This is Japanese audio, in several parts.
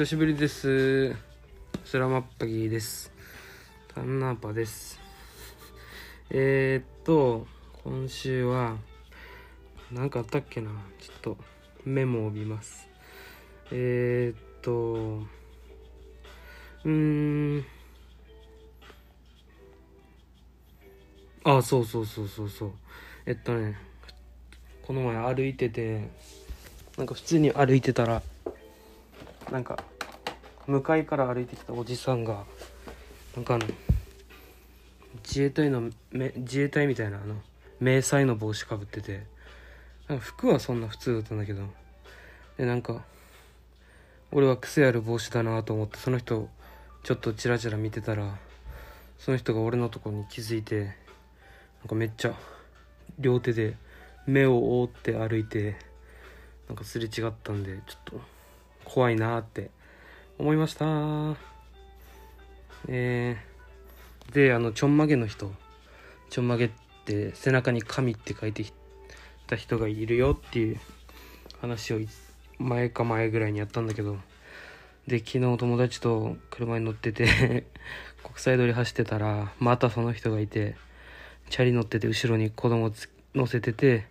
久しぶりです。スラマッパギーです。タンナーパです。えー、っと、今週は、なんかあったっけなちょっとメモを見ます。えー、っと、うーん。あ、そうそうそうそうそう。えっとね、この前歩いてて、なんか普通に歩いてたら、なんか向かいから歩いてきたおじさんがなんかあの自衛隊のめ自衛隊みたいなあの迷彩の帽子かぶってて服はそんな普通だったんだけどでなんか俺は癖ある帽子だなと思ってその人ちょっとチラチラ見てたらその人が俺のとこに気づいてなんかめっちゃ両手で目を覆って歩いてなんかすれ違ったんでちょっと怖いなって思いました。えー、であのちょんまげの人。ちょんまげって背中に「神」って書いてきた人がいるよっていう話を前か前ぐらいにやったんだけど。で昨日友達と車に乗ってて 国際通り走ってたらまたその人がいてチャリ乗ってて後ろに子供乗せてて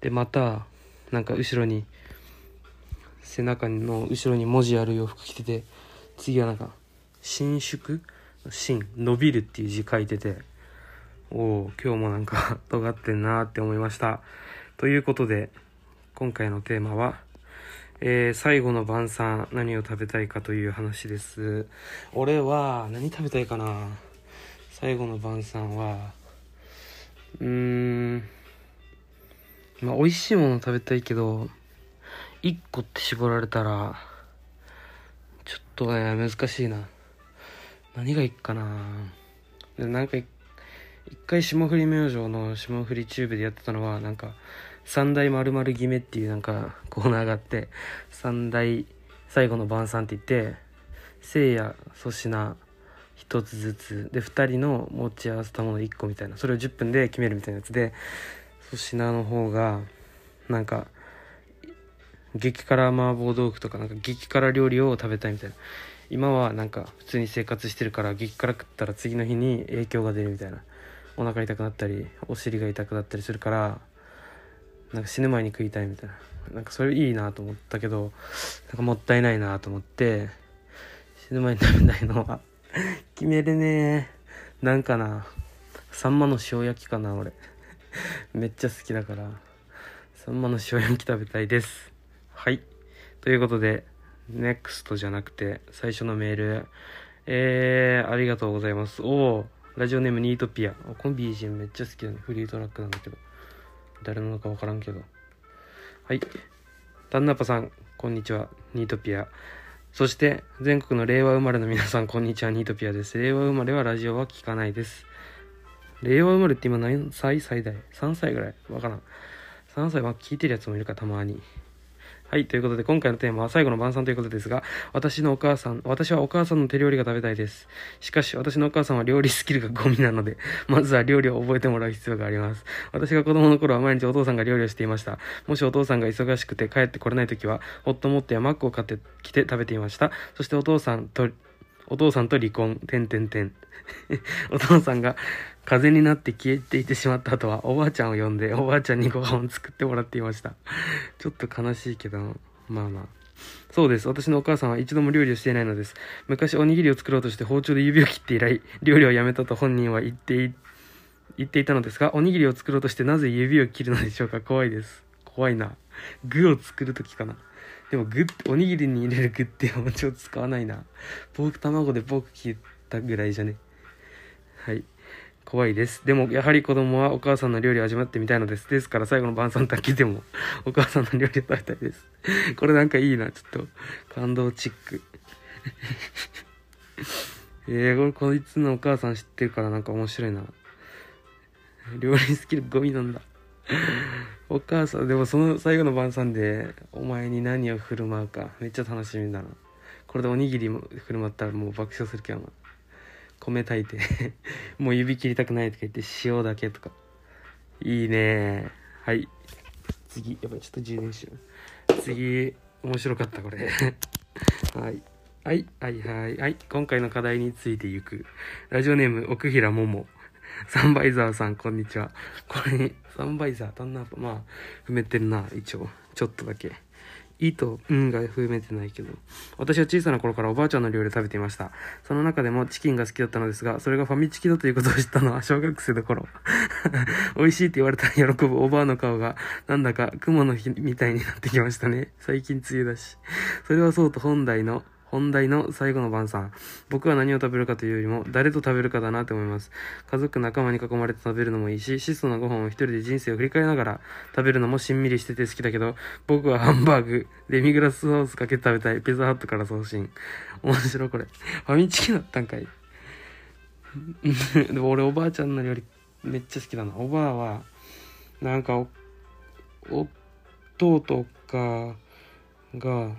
でまたなんか後ろに背中の後ろに文字ある洋服着てて次はなんか「伸縮」「伸」「伸びる」っていう字書いてておお今日もなんか 尖ってんなって思いました。ということで今回のテーマは、えー最後の晩餐何を食べたいかという話です。俺は何食べたいかな？最後の晩餐はうーんまあ美味しいもの食べたいけど1個って絞られたらちょっとね難しいな。何がいいかな。でなんか一回霜降り明星の霜降りチューブでやってたのはなんか三大まる決めっていうなんかコーナーがあって三大最後の晩餐って言ってせいや粗品一つずつで2人の持ち合わせたもの1個みたいな。それを10分で決めるみたいなやつで粗品の方がなんか激辛麻婆豆腐とかなんか激辛料理を食べたいみたいな。今はなんか普通に生活してるから激辛食ったら次の日に影響が出るみたいな。お腹痛くなったりお尻が痛くなったりするからなんか死ぬ前に食いたいみたいな。なんかそれいいなと思ったけどなんかもったいないなと思って死ぬ前に食べたいのは決めれね。えなんかな。サンマの塩焼きかな俺。めっちゃ好きだからサンマの塩焼き食べたいです。はい。ということで NEXT じゃなくて最初のメール。えー、ありがとうございます。おおラジオネームニートピア。おこの BGM めっちゃ好きだね。フリートラックなんだけど。誰なのか分からんけど。はい。タンナパさんこんにちは。ニートピア。そして全国の令和生まれの皆さんこんにちは。ニートピアです。令和生まれはラジオは聞かないです。令和生まれって今何歳？最大 ?3 歳ぐらい？わからん。3歳は聞いてるやつもいるか、たまに。はい、ということで今回のテーマは最後の晩餐ということですが、私のお母さん、私はお母さんの手料理が食べたいです。しかし、私のお母さんは料理スキルがゴミなので、まずは料理を覚えてもらう必要があります。私が子供の頃は毎日お父さんが料理をしていました。もしお父さんが忙しくて帰ってこれない時は、ホットモットやマックを買ってきて食べていました。そしてお父さんと、お父さんと離婚、てんてんてん。お父さんが風になって消えていてしまった後は、おばあちゃんを呼んで、おばあちゃんにご飯を作ってもらっていました。ちょっと悲しいけど、まあまあ。そうです。私のお母さんは一度も料理をしていないのです。昔おにぎりを作ろうとして包丁で指を切って以来、料理をやめたと本人は言ってい、言っていたのですが、おにぎりを作ろうとしてなぜ指を切るのでしょうか？怖いです。怖いな。具を作るときかな。でも具って、おにぎりに入れる具って包丁使わないな。ポーク卵でポーク切ったぐらいじゃね。はい。怖いです。でも、やはり子供はお母さんの料理を味わってみたいのです。ですから、最後の晩餐だけでも、お母さんの料理を食べたいです。これなんかいいな、ちょっと、感動チック。えー、これ、こいつのお母さん知ってるからなんか面白いな。料理スキルゴミなんだ。お母さん、でもその最後の晩餐で、お前に何を振る舞うか、めっちゃ楽しみだな。これでおにぎりも振る舞ったらもう爆笑するけどな。米炊いて もう指切りたくないとか言って塩だけとか。いいね。はい。次やばいちょっと充電しよう。次面白かったこれ。はい。はいはいはいはい。今回の課題についていく。ラジオネーム奥平桃。サンバイザーさんこんにちはこれサンバイザーどんなまあ踏めてるな一応ちょっとだけいと、うんが踏めてないけど。私は小さな頃からおばあちゃんの料理を食べていました。その中でもチキンが好きだったのですが、それがファミチキだということを知ったのは 小学生の頃。美味しいって言われたら喜ぶおばあの顔が、なんだか雲の日みたいになってきましたね。最近梅雨だし。それはそうと本来の本題の最後の晩餐。僕は何を食べるかというよりも、誰と食べるかだなって思います。家族仲間に囲まれて食べるのもいいし、質素なご飯を一人で人生を振り返りながら食べるのもしんみりしてて好きだけど、僕はハンバーグ、デミグラスソースかけて食べたい、ピザハットから送信。面白いこれ。ファミチキだったんかい。でも俺おばあちゃんの料理めっちゃ好きだな。おばあは、なんかお、弟かが、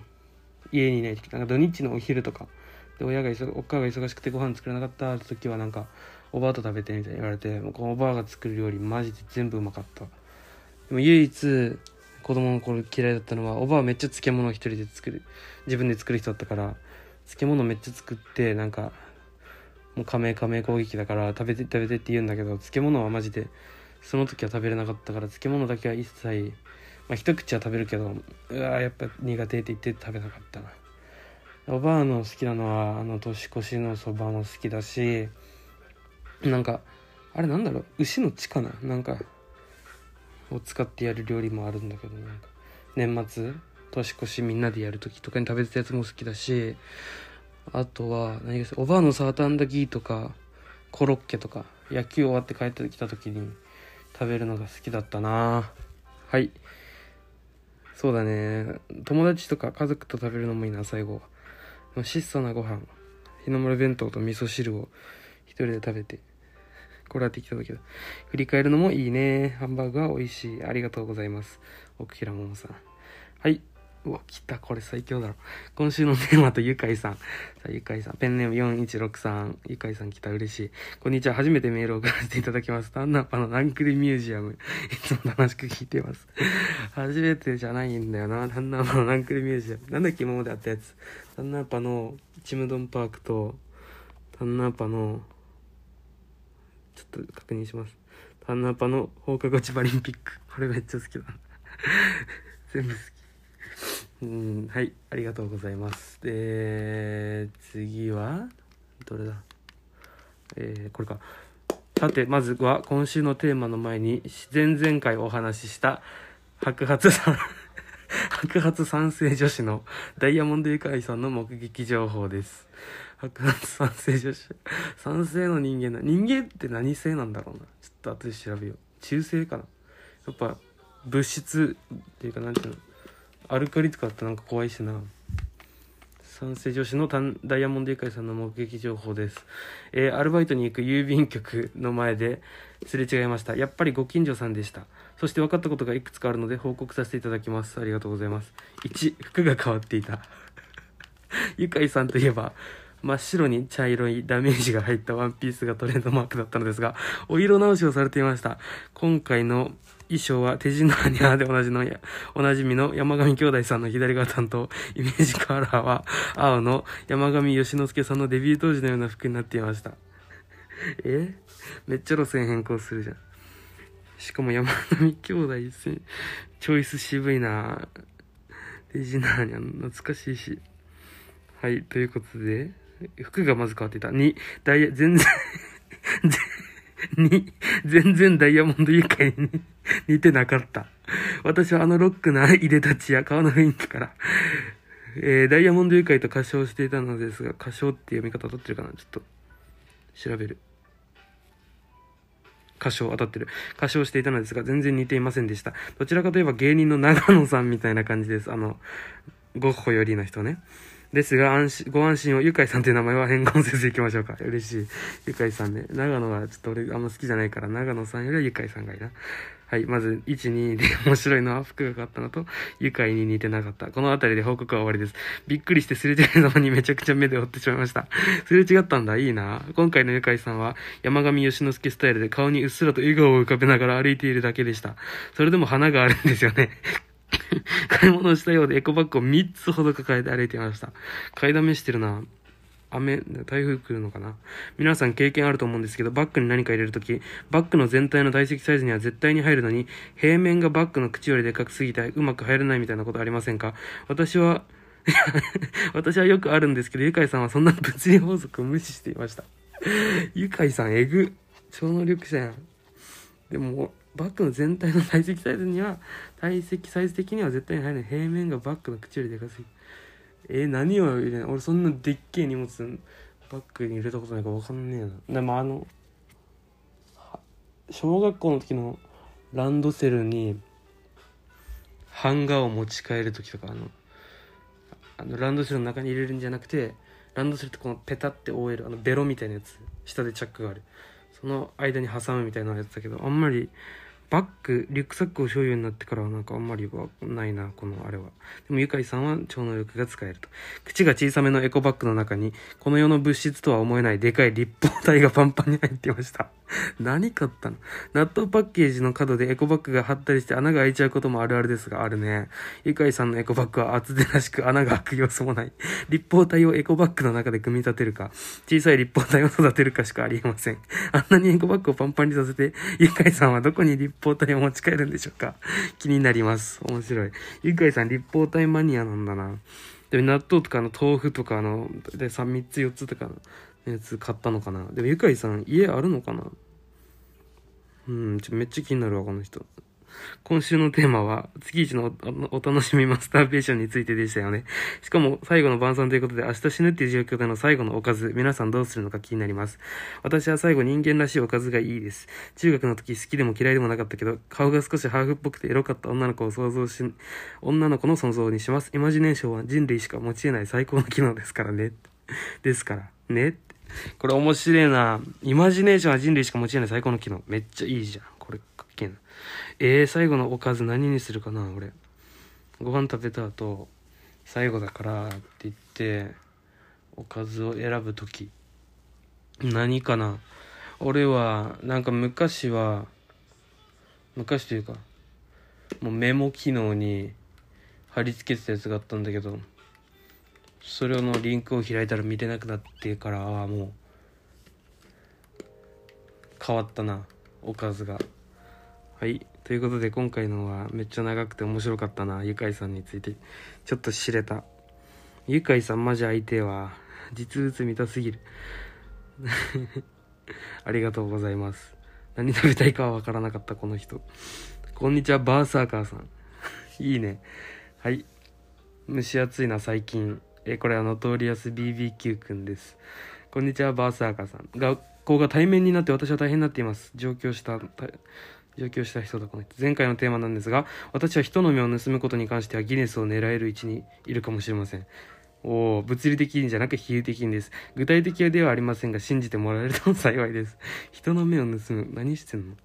家にいない時なんか土日のお昼とかで親がおっかが忙しくてご飯作れなかった時はなんかおばあと食べてみたいに言われてこのおばあが作る料理マジで全部うまかった。でも唯一子供の頃嫌いだったのはおばあめっちゃ漬物を一人で作る自分で作る人だったから漬物めっちゃ作ってなんかもう加盟加盟攻撃だから食べて食べてって言うんだけど漬物はマジでその時は食べれなかったから漬物だけは一切まあ、一口は食べるけどうわやっぱ苦手って言って食べなかったな。おばあの好きなのはあの年越しのそばも好きだしなんかあれなんだろう牛の血かな？なんかを使ってやる料理もあるんだけどなんか年末年越しみんなでやる時とかに食べてたやつも好きだしあとは何がおばあのサーターアンダギーとかコロッケとか野球終わって帰ってきた時に食べるのが好きだったな。はい。そうだね。友達とか家族と食べるのもいいな最後。は質素なご飯。日の丸弁当と味噌汁を一人で食べてこれは適当だけど。振り返るのもいいね。ハンバーグは美味しい。ありがとうございます。奥平桃さん。はい。うわ、来た。これ最強だろ。今週のテーマとゆかいさん。さあ、ゆかいさん。ペンネーム4163。ゆかいさん来た。嬉しい。こんにちは。初めてメールを送らせていただきます。タンナッパのナンクルミュージアム。いつも楽しく聞いてます。初めてじゃないんだよな。タンナッパのナンクルミュージアム。なんだっけ今まであったやつ。タンナッパのちむどんパークと、タンナッパの、ちょっと確認します。タンナッパの放課後千葉リンピック。これめっちゃ好きだ。全部好き。うんはいありがとうございます。で次はどれだ？えー、これか。さてまずは今週のテーマの前に前々回お話しした白髪さん 白髪三世女子のダイヤモンドユカイさんの目撃情報です。白髪三世女子三世の人間な人間って何性なんだろうな。ちょっと後で調べよう。中性かな。やっぱ物質っていうかなんていうの？アルカリとかってなんか怖いしな。三世女子のダイヤモンドユカイさんの目撃情報です、えー、アルバイトに行く郵便局の前ですれ違いました。やっぱりご近所さんでした。そして分かったことがいくつかあるので報告させていただきます。ありがとうございます。1服が変わっていた。ユカイさんといえば真っ白に茶色いダメージが入ったワンピースがトレンドマークだったのですが、お色直しをされていました。今回の衣装は手品にゃーでおなじのやおなじみの山上兄弟さんの左側担当、イメージカラーは青の山上義之助さんのデビュー当時のような服になっていました。え？めっちゃ路線変更するじゃん。しかも山上兄弟チョイス渋いな手品にゃ懐かしいし。はい、ということで、服がまず変わってた。2、ダイヤ、全然2、全然ダイヤモンド愉快に 似てなかった。私はあのロックな入れ立ちや顔の雰囲気から、えー、ダイヤモンド愉快と歌唱していたのですが、歌唱って読み方取ってるかな？ちょっと、調べる。歌唱当たってる。歌唱していたのですが全然似ていませんでした。どちらかといえば芸人の長野さんみたいな感じです。あのゴッホよりの人ね。ですが安心ご安心をゆかいさんという名前は変更せずいきましょうか 嬉しいゆかいさんね長野はちょっと俺あんま好きじゃないから長野さんよりはゆかいさんがいいなはい。まず、1、2で 面白いのは服が変わったのと、愉快に似てなかった。この辺りで報告は終わりです。びっくりしてすれ違いざまにめちゃくちゃ目で追ってしまいました。すれ違ったんだ。いいな。今回の愉快さんは、山上義之助スタイルで顔にうっすらと笑顔を浮かべながら歩いているだけでした。それでも花があるんですよね。買い物をしたようでエコバッグを3つほど抱えて歩いていました。買いだめしてるな。雨、台風来るのかな皆さん経験あると思うんですけど、バッグに何か入れるとき、バッグの全体の体積サイズには絶対に入るのに、平面がバッグの口よりでかくすぎてうまく入らないみたいなことありませんか？私は、私はよくあるんですけど、ゆかいさんはそんな物理法則を無視していました。ゆかいさん、えぐ。超能力者やん。でも、バッグの全体の体積サイズには、体積サイズ的には絶対に入らない。平面がバッグの口よりでかすぎて。えー、何を入れない俺そんなでっけえ荷物バッグに入れたことないから分かんねえなでもあの小学校の時のランドセルに版画を持ち帰る時とかあのあのランドセルの中に入れるんじゃなくてランドセルってこのペタって覆えるあのベロみたいなやつ下でチャックがあるその間に挟むみたいなやつだけどあんまりバッグ、リュックサックを所有になってからはなんかあんまりはないな、このあれは。でもゆかりさんは超能力が使えると。口が小さめのエコバッグの中に、この世の物質とは思えないでかい立方体がパンパンに入ってました。何買ったの？納豆パッケージの角でエコバッグが貼ったりして穴が開いちゃうこともあるあるですが、あるね。ゆかいさんのエコバッグは厚手らしく穴が開く様子もない。立方体をエコバッグの中で組み立てるか、小さい立方体を育てるかしかありえません。あんなにエコバッグをパンパンにさせて、ゆかいさんはどこに立方体を持ち帰るんでしょうか気になります。面白い。ゆかいさん立方体マニアなんだな。でも納豆とかの豆腐とかの、で3、3つ4つとかのやつ買ったのかな。でもゆかいさん家あるのかな？うん、ちょめっちゃ気になるわ、この人。今週のテーマは、月一のお楽しみマスターベーションについてでしたよね。しかも、最後の晩餐ということで、明日死ぬっていう状況での最後のおかず、皆さんどうするのか気になります。私は最後人間らしいおかずがいいです。中学の時好きでも嫌いでもなかったけど、顔が少しハーフっぽくてエロかった女の子を想像し、女の子の想像にします。イマジネーションは人類しか持ち得ない最高の機能ですからね。ですから。ね。これ面白いな。イマジネーションは人類しか持ち得ない最高の機能。めっちゃいいじゃん。これかっけえな。えー、最後のおかず何にするかな俺。ご飯食べた後、最後だからって言って、おかずを選ぶとき。何かな俺は、なんか昔は、昔というか、もうメモ機能に貼り付けてたやつがあったんだけど、それのリンクを開いたら見れなくなってからああもう変わったな。おかずが。はい。ということで今回のはめっちゃ長くて面白かったな。ゆかいさんについて。ちょっと知れた。ゆかいさんマジ相手は実物見たすぎる。ありがとうございます。何食べたいかはわからなかったこの人。こんにちはバーサーカーさん。いいね。はい。蒸し暑いな最近。えこれはノトリアス BBQ くんです。こんにちは、バーサーカーさん。学校が対面になって私は大変になっています。上京した、上京した人だ、この人。前回のテーマなんですが、私は人の目を盗むことに関してはギネスを狙える位置にいるかもしれません。おお、物理的にじゃなく比喩的にです。具体的ではありませんが、信じてもらえると幸いです。人の目を盗む。何してんの？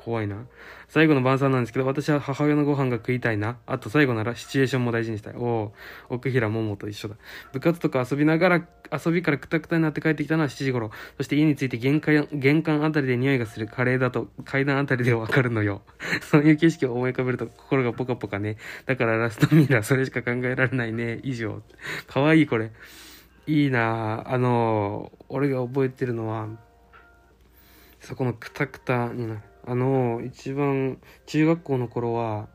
怖いな。最後の晩餐なんですけど、私は母親のご飯が食いたいな。あと最後ならシチュエーションも大事にしたい。おお、奥平桃と一緒だ。部活とか遊びながら、遊びからくたくたになって帰ってきたのは7時頃。そして家に着いて玄関、玄関あたりで匂いがするカレーだと階段あたりでわかるのよ。そういう景色を思い浮かべると心がポカポカね。だからラストミラーそれしか考えられないね。以上。かわいいこれ。いいなあの俺が覚えてるのは、そこのくたくたになる。あの一番中学校の頃は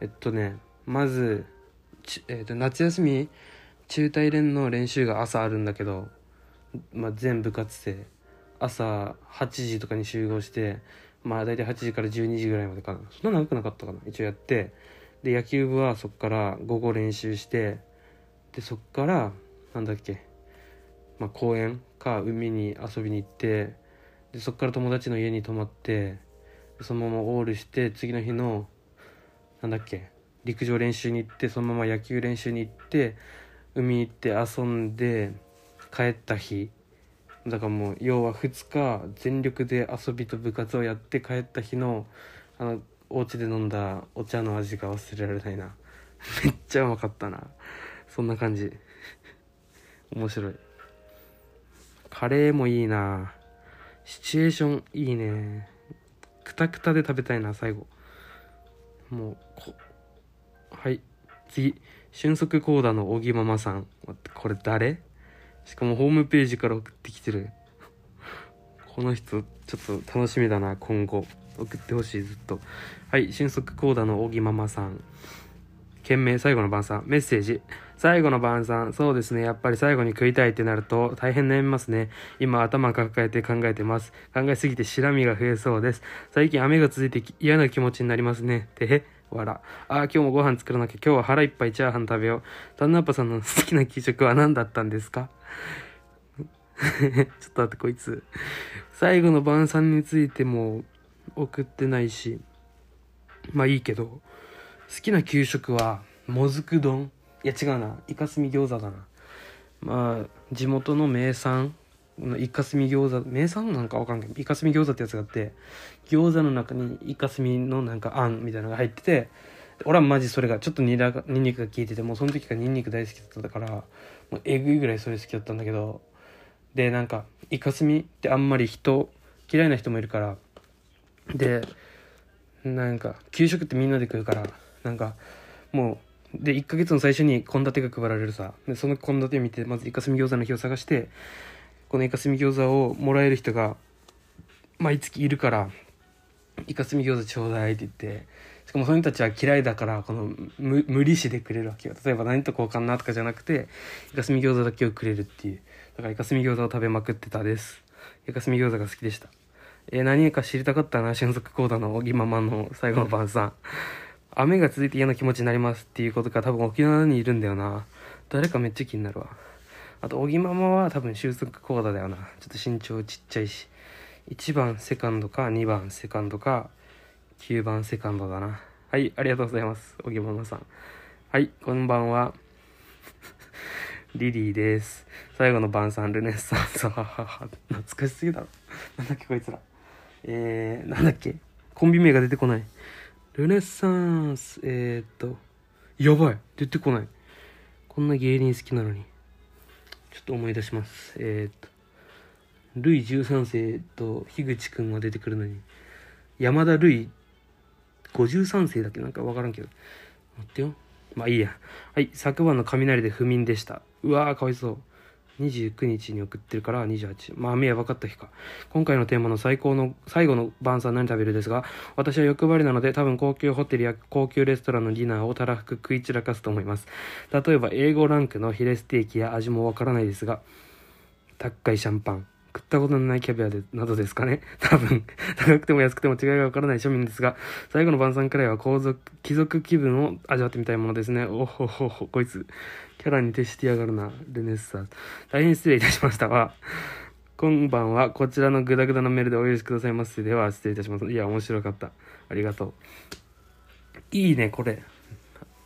えっとねまず、えっと、夏休み中大連の練習が朝あるんだけど、まあ、全部活生朝8時とかに集合してまあ大体8時から12時ぐらいまでかな。そんな長くなかったかな一応やって。で野球部はそっから午後練習してでそっからなんだっけまあ公園か海に遊びに行ってでそっから友達の家に泊まってそのままオールして次の日のなんだっけ陸上練習に行ってそのまま野球練習に行って海行って遊んで帰った日。だからもう要は2日全力で遊びと部活をやって帰った日のあのお家で飲んだお茶の味が忘れられないな。めっちゃうまかったな。そんな感じ。面白い。カレーもいいな。シチュエーションいいね。クタクタで食べたいな最後。もうこはい。次。俊足コーダの小木ママさん。これ誰？しかもホームページから送ってきてる。この人ちょっと楽しみだな今後。送ってほしいずっと。はい。俊足コーダの小木ママさん。件名最後の晩餐。メッセージ。最後の晩餐そうですねやっぱり最後に食いたいってなると大変悩みますね今頭抱えて考えてます考えすぎて白身が増えそうです最近雨が続いて嫌な気持ちになりますねてへわら。ああ、今日もご飯作らなきゃ。今日は腹いっぱいチャーハン食べよう。タンナッパさんの 好きな給食は何だったんですか？ちょっと待って、こいつ。最後の晩餐についても送ってないし。まあいいけど。好きな給食は、もずく丼いや違うな。イカスミ餃子だな。まあ、地元の名産イカスミ餃子名産なんかわかんないイカスミ餃子ってやつがあって餃子の中にイカスミのなんかあんみたいなのが入ってて俺はマジそれがちょっとニラニンニクが効いててもうその時からニンニク大好きだったからもうえぐいぐらいそれ好きだったんだけどでなんかイカスミってあんまり人嫌いな人もいるからでなんか給食ってみんなで食うからなんかもうで1ヶ月の最初に献立が配られるさ。でその献立見てまずイカスミ餃子の日を探してこのイカスミ餃子をもらえる人が毎月いるからイカスミ餃子ちょうだいって言ってしかもその人たちは嫌いだからこの無理してくれるわけよ。例えば何と交換なとかじゃなくてイカスミ餃子だけをくれるっていう。だからイカスミ餃子を食べまくってたです。イカスミ餃子が好きでした。えー、何か知りたかったな俊足コーダの小木ママの最後の晩餐。雨が続いて嫌な気持ちになりますっていうことが多分沖縄にいるんだよな誰かめっちゃ気になるわあと、小木ママは多分収束コーダだよな。ちょっと身長ちっちゃいし。1番セカンドか2番セカンドか9番セカンドだな。はい、ありがとうございます。小木ママさん。はい、こんばんは。リリーです。最後の晩餐、ルネッサンス。懐かしすぎだろ。なんだっけ、こいつら。えー、なんだっけ？コンビ名が出てこない。ルネッサンス、えー、っと、やばい。出てこない。こんな芸人好きなのに。ちょっと思い出します。えー、っと、ルイ13世と樋口くんは出てくるのに、山田ルイ53世だっけなんかわからんけど。待ってよ。まあいいや。はい、昨晩の雷で不眠でした。うわー、かわいそう。29日に送ってるから28。まあ、雨やばかった日か。今回のテーマの最高の、最後の晩餐何食べるですが、私は欲張りなので多分高級ホテルや高級レストランのディナーをたらふく食い散らかすと思います。例えば、英語ランクのヒレステーキや味もわからないですが、高いシャンパン。食ったことのないキャビアでなどですかね。多分、高くても安くても違いがわからない庶民ですが、最後の晩餐くらいは皇族、貴族気分を味わってみたいものですね。おほほほ、こいつ、キャラに徹してやがるな、ルネッサ。大変失礼いたしましたが、今晩はこちらのグダグダなメールでお許しくださいませ。では、失礼いたします。いや、面白かった。ありがとう。いいね、これ。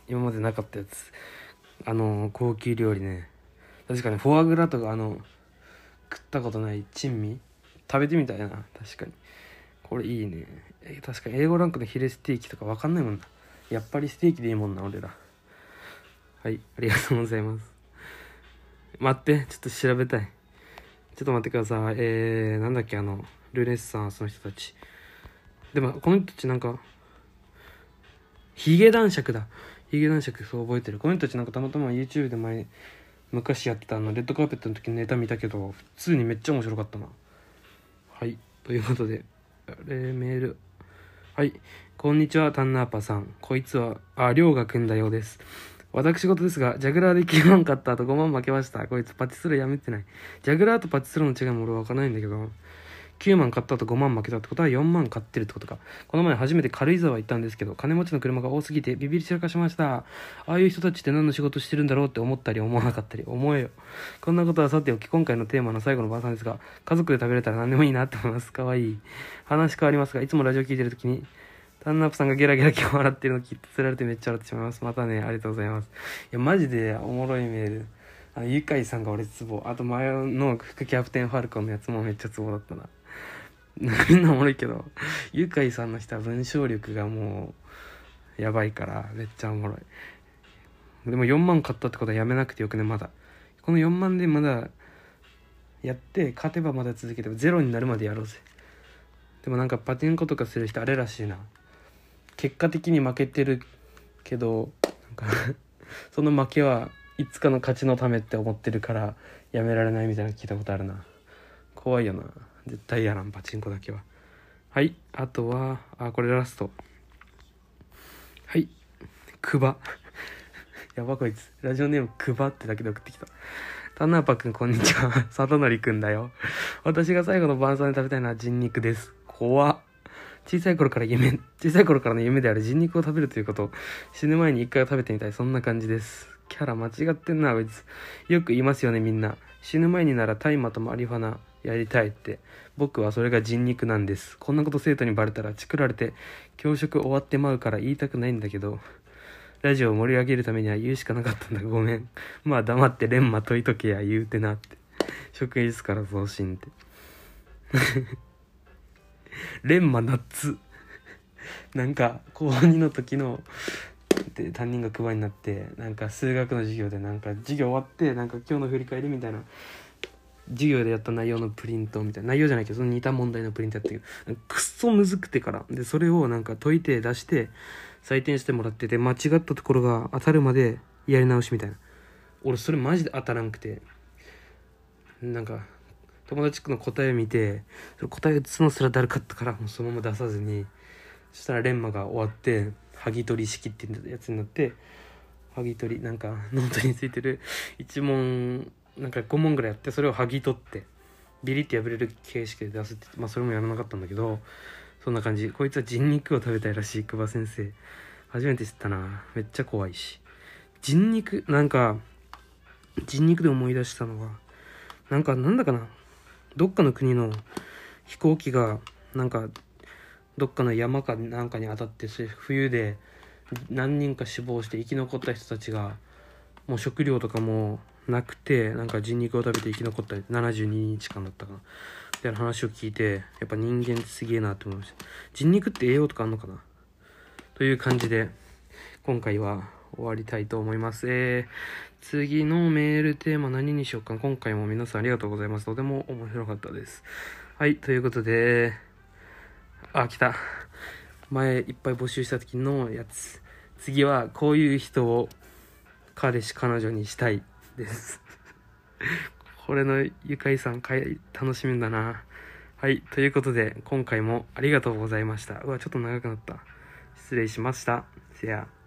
今までなかったやつ。あの、高級料理ね。確かに、フォアグラとか、あの、食ったことない珍味食べてみたいな確かにこれいいね確かに英語ランクのヒレステーキとか分かんないもんなやっぱりステーキでいいもんな俺らはいありがとうございます。待ってちょっと調べたい。ちょっと待ってください。えー、なんだっけあのルネッサンスの人たち。でもこの人たちなんかヒゲ男爵だ。ヒゲ男爵そう覚えてる。この人たちなんかたまたま YouTube で前昔やってたあのレッドカーペットの時にネタ見たけど普通にめっちゃ面白かったな。はいということであれメール。はいこんにちはタンナーパさん。こいつはありょうがくんだようです。私事ですが、ジャグラーで9万買った後5万負けました。こいつパチスロやめてない。ジャグラーとパチスロの違いも俺はわからないんだけど、9万買ったと5万負けたってことは4万買ってるってことか。この前初めて軽井沢行ったんですけど金持ちの車が多すぎてビビり散らかしました。ああいう人たちって何の仕事してるんだろうって思ったり思わなかったり。思えよ。こんなことはさておき今回のテーマの最後の晩餐ですが家族で食べれたら何でもいいなって思います。かわいい。話変わりますがいつもラジオ聞いてる時にタンナップさんがゲラゲラ今日笑ってるの聞いてつられてめっちゃ笑ってしまいます。またねありがとうございます。いやマジでおもろいメール。あのゆかいさんが俺ツボ。あと前の副キャプテンファルコンのやつもめっちゃツボだったな。みんなおもろいけどゆかいさんの人は文章力がもうやばいからめっちゃおもろい。でも4万買ったってことはやめなくてよくねまだ。この4万でまだやって勝てばまだ続けてゼロになるまでやろうぜ。でもなんかパチンコとかする人あれらしいな。結果的に負けてるけどなんか その負けはいつかの勝ちのためって思ってるからやめられないみたいな聞いたことあるな。怖いよな。絶対やらんパチンコだけは。はい。あとはあこれラスト。はい。クバ。やばこいつ。ラジオネームクバってだけで送ってきた。タナーパくんこんにちは。里則くんだよ。私が最後の晩餐で食べたいのは人肉です。怖っ。小さい頃から夢小さい頃からの夢である人肉を食べるということ死ぬ前に一回は食べてみたい。そんな感じです。キャラ間違ってんなこいつ。よく言いますよねみんな。死ぬ前になら大麻とマリファナやりたいって。僕はそれが人肉なんです。こんなこと生徒にバレたらチクられて教職終わってまうから言いたくないんだけどラジオを盛り上げるためには言うしかなかったんだ。ごめん。まあ黙ってレンマ解いとけや言うてなって。職員室から送信って。レンマナッツ。なんか高2の時ので担任がクバになってなんか数学の授業でなんか授業終わってなんか今日の振り返りみたいな授業でやった内容のプリントみたいな内容じゃないけどその似た問題のプリントやったけどくっそむずくてから。でそれをなんか解いて出して採点してもらってて間違ったところが当たるまでやり直しみたいな。俺それマジで当たらんくて。なんか友達の答えを見てそ答え打つのすらだるかったからもうそのまま出さずにそしたらレンマが終わって剥ぎ取り式ってやつになって剥ぎ取りなんかノートについてる1問なんか5問ぐらいやってそれを剥ぎ取ってビリって破れる形式で出すってまあそれもやらなかったんだけどそんな感じ。こいつは人肉を食べたいらしい久保先生。初めて知ったな。めっちゃ怖いし。人肉なんか人肉で思い出したのはなんかなんだかな。どっかの国の飛行機がなんかどっかの山かなんかに当たって冬で何人か死亡して生き残った人たちがもう食料とかもなくてなんか人肉を食べて生き残った72日間だったかな。みたいな話を聞いてやっぱ人間ってすげえなって思いました。人肉って栄養とかあんのかな？という感じで今回は終わりたいと思います。えー、次のメールテーマ何にしようか。今回も皆さんありがとうございます。とても面白かったです。はいということであ来た。前いっぱい募集した時のやつ。次はこういう人を彼氏彼女にしたいです。これのゆかいさん楽しみだな。はいということで今回もありがとうございました。うわちょっと長くなった。失礼しました。せや。